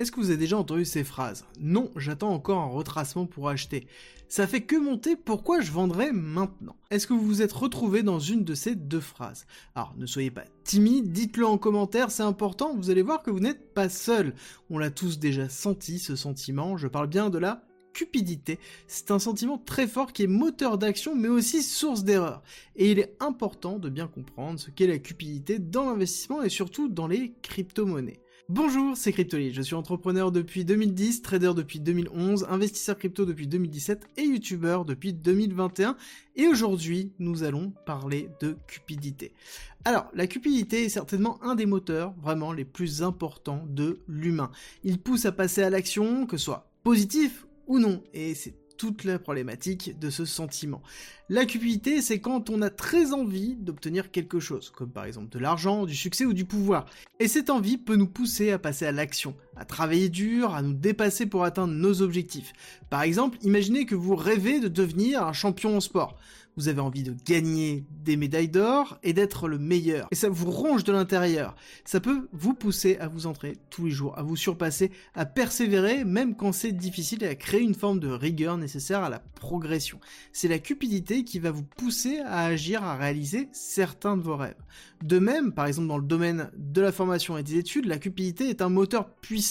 Est-ce que vous avez déjà entendu ces phrases Non, j'attends encore un retracement pour acheter. Ça fait que monter, pourquoi je vendrais maintenant? Est-ce que vous vous êtes retrouvé dans une de ces deux phrases? Alors, ne soyez pas timide, dites-le en commentaire, c'est important, vous allez voir que vous n'êtes pas seul. On l'a tous déjà senti, ce sentiment, je parle bien de la cupidité. C'est un sentiment très fort qui est moteur d'action mais aussi source d'erreur. Et il est important de bien comprendre ce qu'est la cupidité dans l'investissement et surtout dans les crypto-monnaies. Bonjour, c'est Cryptoly, je suis entrepreneur depuis 2010, trader depuis 2011, investisseur crypto depuis 2017 et youtubeur depuis 2021 et aujourd'hui nous allons parler de cupidité. Alors, la cupidité est certainement un des moteurs vraiment les plus importants de l'humain. Il pousse à passer à l'action, que ce soit positif ou non, et c'est toute la problématique de ce sentiment. La cupidité, c'est quand on a très envie d'obtenir quelque chose, comme par exemple de l'argent, du succès ou du pouvoir. Et cette envie peut nous pousser à passer à l'action, à travailler dur, à nous dépasser pour atteindre nos objectifs. Par exemple, imaginez que vous rêvez de devenir un champion en sport vous avez envie de gagner des médailles d'or et d'être le meilleur. Et ça vous ronge de l'intérieur. Ça peut vous pousser à vous entrer tous les jours, à vous surpasser, à persévérer même quand c'est difficile et à créer une forme de rigueur nécessaire à la progression. C'est la cupidité qui va vous pousser à agir, à réaliser certains de vos rêves. De même, par exemple dans le domaine de la formation et des études, la cupidité est un moteur puissant.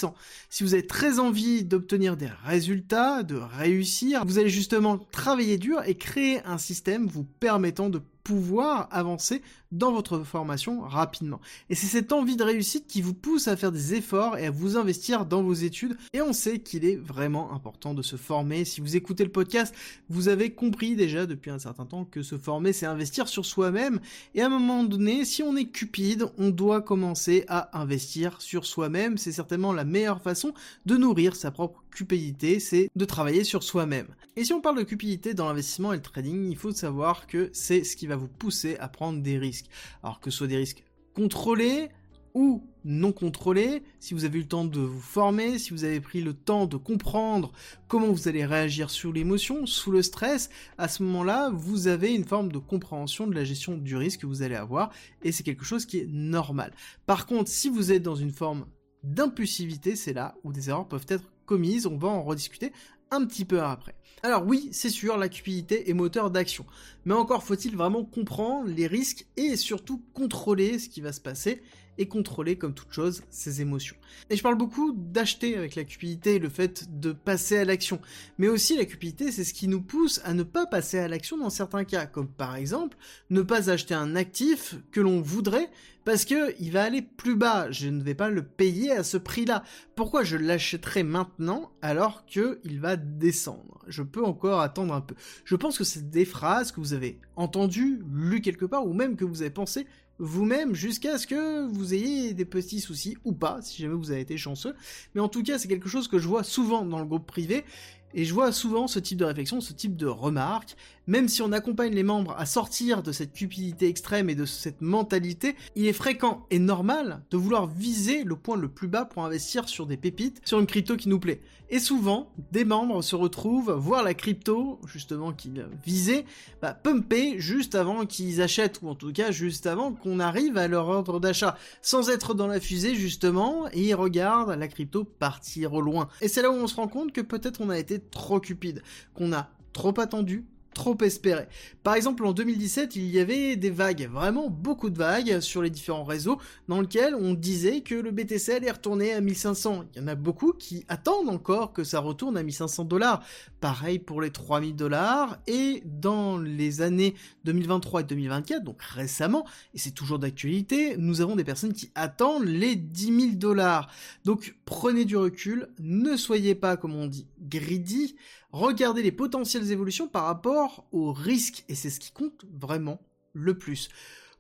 Si vous avez très envie d'obtenir des résultats, de réussir, vous allez justement travailler dur et créer un système vous permettant de pouvoir avancer dans votre formation rapidement. Et c'est cette envie de réussite qui vous pousse à faire des efforts et à vous investir dans vos études. Et on sait qu'il est vraiment important de se former. Si vous écoutez le podcast, vous avez compris déjà depuis un certain temps que se former, c'est investir sur soi-même. Et à un moment donné, si on est cupide, on doit commencer à investir sur soi-même. C'est certainement la meilleure façon de nourrir sa propre cupidité, c'est de travailler sur soi-même. Et si on parle de cupidité dans l'investissement et le trading, il faut savoir que c'est ce qui va vous pousser à prendre des risques. Alors que ce soit des risques contrôlés ou non contrôlés, si vous avez eu le temps de vous former, si vous avez pris le temps de comprendre comment vous allez réagir sur l'émotion, sous le stress, à ce moment-là, vous avez une forme de compréhension de la gestion du risque que vous allez avoir, et c'est quelque chose qui est normal. Par contre, si vous êtes dans une forme d'impulsivité, c'est là où des erreurs peuvent être commises, on va en rediscuter un petit peu après. Alors oui, c'est sûr, la cupidité est moteur d'action, mais encore faut-il vraiment comprendre les risques et surtout contrôler ce qui va se passer et contrôler comme toute chose ses émotions. Et je parle beaucoup d'acheter avec la cupidité, le fait de passer à l'action. Mais aussi la cupidité, c'est ce qui nous pousse à ne pas passer à l'action dans certains cas, comme par exemple ne pas acheter un actif que l'on voudrait parce que il va aller plus bas, je ne vais pas le payer à ce prix-là. Pourquoi je l'achèterai maintenant alors que il va descendre? Je peux encore attendre un peu. Je pense que c'est des phrases que vous avez entendues, lues quelque part, ou même que vous avez pensé vous-même jusqu'à ce que vous ayez des petits soucis ou pas, si jamais vous avez été chanceux. Mais en tout cas, c'est quelque chose que je vois souvent dans le groupe privé et je vois souvent ce type de réflexion, ce type de remarques, même si on accompagne les membres à sortir de cette cupidité extrême et de cette mentalité, il est fréquent et normal de vouloir viser le point le plus bas pour investir sur des pépites, sur une crypto qui nous plaît. Et souvent, des membres se retrouvent voir la crypto, justement, qu'ils visaient, bah, pumper juste avant qu'ils achètent, ou en tout cas juste avant qu'on arrive à leur ordre d'achat, sans être dans la fusée, justement, et ils regardent la crypto partir au loin. Et c'est là où on se rend compte que peut-être on a été trop cupide, qu'on a trop attendu, trop espéré. Par exemple, en 2017, il y avait des vagues, vraiment beaucoup de vagues sur les différents réseaux, dans lesquels on disait que le BTC allait retourner à 1500. Il y en a beaucoup qui attendent encore que ça retourne à 1500 dollars. Pareil pour les 3000 dollars, et dans les années 2023 et 2024, donc récemment, et c'est toujours d'actualité, nous avons des personnes qui attendent les 10 000 dollars. Donc prenez du recul, ne soyez pas, comme on dit, greedy, regardez les potentielles évolutions par rapport aux risques, et c'est ce qui compte vraiment le plus.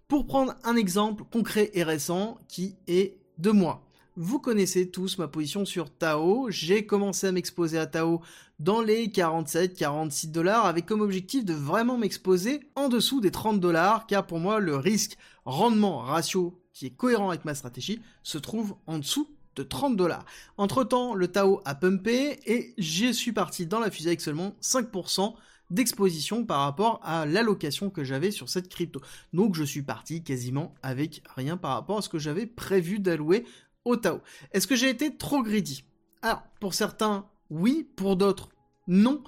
Pour prendre un exemple concret et récent qui est de moi. Vous connaissez tous ma position sur Tao. J'ai commencé à m'exposer à Tao dans les 47-46 dollars avec comme objectif de vraiment m'exposer en dessous des 30 dollars car pour moi le risque rendement ratio qui est cohérent avec ma stratégie se trouve en dessous 30 dollars. Entre temps, le Tao a pumpé et je suis parti dans la fusée avec seulement 5% d'exposition par rapport à l'allocation que j'avais sur cette crypto. Donc je suis parti quasiment avec rien par rapport à ce que j'avais prévu d'allouer au Tao. Est-ce que j'ai été trop greedy? Alors, pour certains, oui, pour d'autres, non.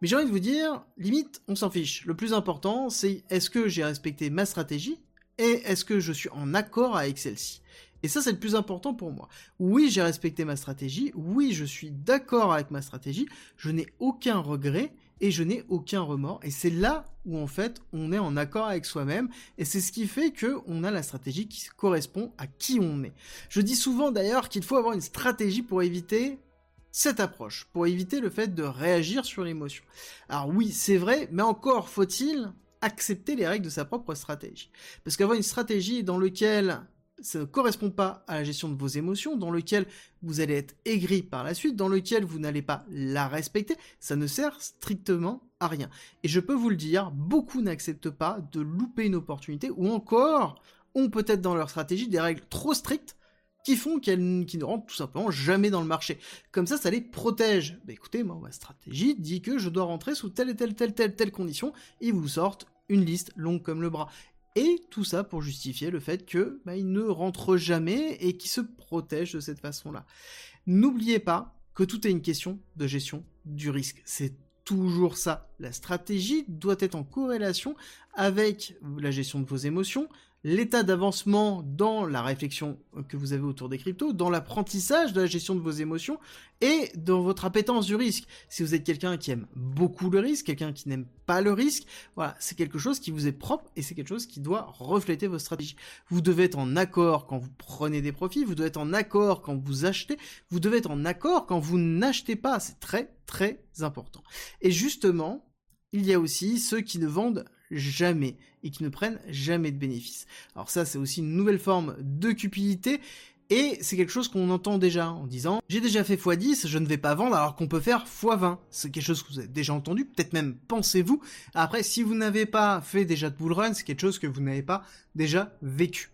Mais j'ai envie de vous dire, limite, on s'en fiche. Le plus important, c'est est-ce que j'ai respecté ma stratégie et est-ce que je suis en accord avec celle-ci? Et ça, c'est le plus important pour moi. Oui, j'ai respecté ma stratégie, oui, je suis d'accord avec ma stratégie, je n'ai aucun regret et je n'ai aucun remords. Et c'est là où en fait on est en accord avec soi-même et c'est ce qui fait que on a la stratégie qui correspond à qui on est. Je dis souvent d'ailleurs qu'il faut avoir une stratégie pour éviter cette approche, pour éviter le fait de réagir sur l'émotion. Alors oui, c'est vrai, mais encore faut-il accepter les règles de sa propre stratégie. Parce qu'avoir une stratégie dans laquelle ça ne correspond pas à la gestion de vos émotions, dans lequel vous allez être aigri par la suite, dans lequel vous n'allez pas la respecter, ça ne sert strictement à rien. Et je peux vous le dire, beaucoup n'acceptent pas de louper une opportunité, ou encore ont peut-être dans leur stratégie des règles trop strictes qui font qu'elles ne rentrent tout simplement jamais dans le marché. Comme ça, ça les protège. Bah écoutez, moi, ma stratégie dit que je dois rentrer sous telle et telle, telle, telle, telle condition, ils vous sortent une liste longue comme le bras. Et tout ça pour justifier le fait que bah, il ne rentre jamais et qu'il se protège de cette façon-là. N'oubliez pas que tout est une question de gestion du risque. C'est toujours ça. La stratégie doit être en corrélation avec la gestion de vos émotions, l'état d'avancement dans la réflexion que vous avez autour des cryptos, dans l'apprentissage de la gestion de vos émotions et dans votre appétence du risque. Si vous êtes quelqu'un qui aime beaucoup le risque, quelqu'un qui n'aime pas le risque, voilà, c'est quelque chose qui vous est propre et c'est quelque chose qui doit refléter votre stratégie. Vous devez être en accord quand vous prenez des profits, vous devez être en accord quand vous achetez, vous devez être en accord quand vous n'achetez pas, c'est très très important. Et justement, il y a aussi ceux qui ne vendent jamais et qui ne prennent jamais de bénéfices. Alors ça, c'est aussi une nouvelle forme de cupidité. Et c'est quelque chose qu'on entend déjà en disant j'ai déjà fait x10, je ne vais pas vendre alors qu'on peut faire x20. C'est quelque chose que vous avez déjà entendu, peut-être même pensez-vous. Après, si vous n'avez pas fait déjà de bull run, c'est quelque chose que vous n'avez pas déjà vécu.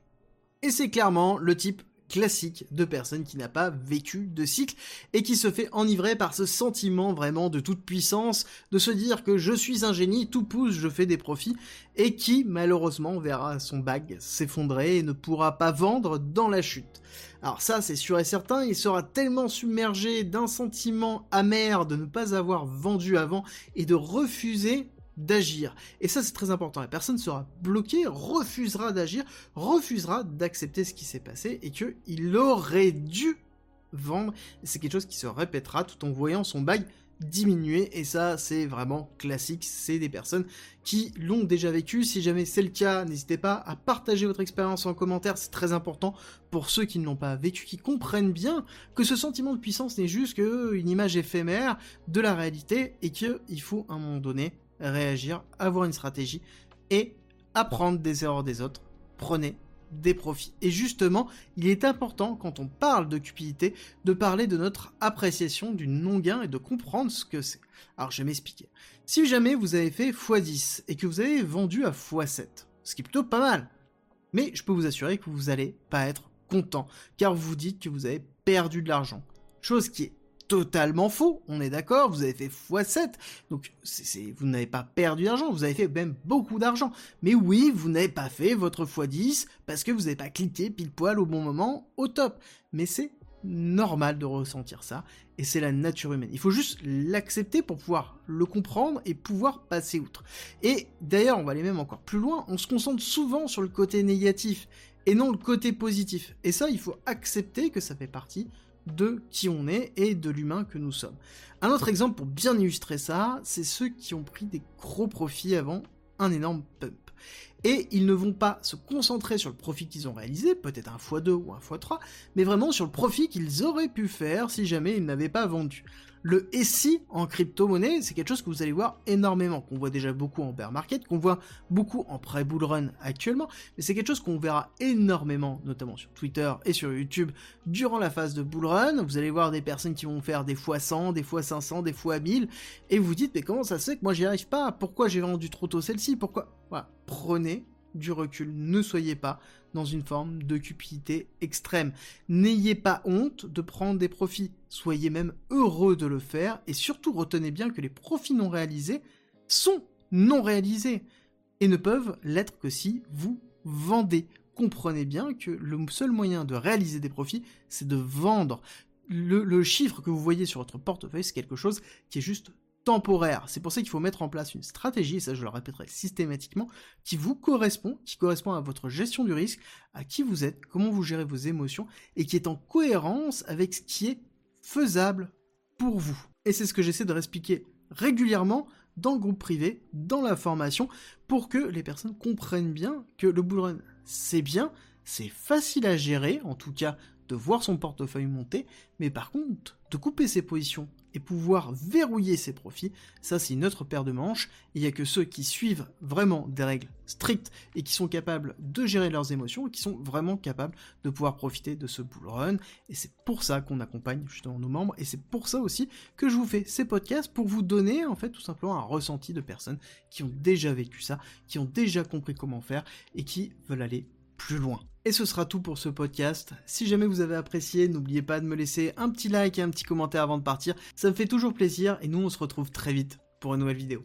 Et c'est clairement le type classique de personne qui n'a pas vécu de cycle et qui se fait enivrer par ce sentiment vraiment de toute puissance, de se dire que je suis un génie, tout pousse, je fais des profits, et qui malheureusement verra son bag s'effondrer et ne pourra pas vendre dans la chute. Alors ça c'est sûr et certain, il sera tellement submergé d'un sentiment amer de ne pas avoir vendu avant et de refuser d'agir. Et ça, c'est très important. La personne sera bloquée, refusera d'agir, refusera d'accepter ce qui s'est passé et qu'il aurait dû vendre. C'est quelque chose qui se répétera tout en voyant son bail diminuer et ça c'est vraiment classique, c'est des personnes qui l'ont déjà vécu, si jamais c'est le cas n'hésitez pas à partager votre expérience en commentaire, c'est très important pour ceux qui ne l'ont pas vécu, qui comprennent bien que ce sentiment de puissance n'est juste qu'une image éphémère de la réalité et qu'il faut à un moment donné réagir, avoir une stratégie et apprendre des erreurs des autres. Prenez des profits. Et justement, il est important quand on parle de cupidité de parler de notre appréciation du non-gain et de comprendre ce que c'est. Alors je vais m'expliquer. Si jamais vous avez fait x10 et que vous avez vendu à x7, ce qui est plutôt pas mal, mais je peux vous assurer que vous n'allez pas être content car vous dites que vous avez perdu de l'argent. Chose qui est totalement faux, on est d'accord, vous avez fait x7, donc vous n'avez pas perdu d'argent, vous avez fait même beaucoup d'argent. Mais oui, vous n'avez pas fait votre x10 parce que vous n'avez pas cliqué pile poil au bon moment, au top. Mais c'est normal de ressentir ça, et c'est la nature humaine. Il faut juste l'accepter pour pouvoir le comprendre et pouvoir passer outre. Et d'ailleurs, on va aller même encore plus loin, on se concentre souvent sur le côté négatif et non le côté positif. Et ça, il faut accepter que ça fait partie de qui on est et de l'humain que nous sommes. Un autre exemple pour bien illustrer ça, c'est ceux qui ont pris des gros profits avant un énorme pump. Et ils ne vont pas se concentrer sur le profit qu'ils ont réalisé, peut-être un x2 ou un x3, mais vraiment sur le profit qu'ils auraient pu faire si jamais ils n'avaient pas vendu. Le SI en crypto-monnaie, c'est quelque chose que vous allez voir énormément, qu'on voit déjà beaucoup en bear market, qu'on voit beaucoup en pré-bull run actuellement, mais c'est quelque chose qu'on verra énormément, notamment sur Twitter et sur YouTube, durant la phase de bull run. Vous allez voir des personnes qui vont faire des fois 100, des fois 500, des fois 1000, et vous dites, mais comment ça se fait que moi j'y arrive pas? Pourquoi j'ai vendu trop tôt celle-ci? Pourquoi? Voilà, prenez du recul, ne soyez pas dans une forme de cupidité extrême. N'ayez pas honte de prendre des profits, soyez même heureux de le faire, et surtout retenez bien que les profits non réalisés sont non réalisés, et ne peuvent l'être que si vous vendez. Comprenez bien que le seul moyen de réaliser des profits, c'est de vendre. le, chiffre que vous voyez sur votre portefeuille, c'est quelque chose qui est juste C'est pour ça qu'il faut mettre en place une stratégie, et ça je le répéterai systématiquement, qui vous correspond, qui correspond à votre gestion du risque, à qui vous êtes, comment vous gérez vos émotions, et qui est en cohérence avec ce qui est faisable pour vous. Et c'est ce que j'essaie de réexpliquer régulièrement dans le groupe privé, dans la formation, pour que les personnes comprennent bien que le bull run, c'est bien, c'est facile à gérer, en tout cas de voir son portefeuille monter, mais par contre, de couper ses positions et pouvoir verrouiller ses profits, ça c'est une autre paire de manches. Il n'y a que ceux qui suivent vraiment des règles strictes et qui sont capables de gérer leurs émotions et qui sont vraiment capables de pouvoir profiter de ce bull run. Et c'est pour ça qu'on accompagne justement nos membres et c'est pour ça aussi que je vous fais ces podcasts pour vous donner en fait tout simplement un ressenti de personnes qui ont déjà vécu ça, qui ont déjà compris comment faire et qui veulent aller plus loin. Et ce sera tout pour ce podcast. Si jamais vous avez apprécié, n'oubliez pas de me laisser un petit like et un petit commentaire avant de partir. Ça me fait toujours plaisir et nous on se retrouve très vite pour une nouvelle vidéo.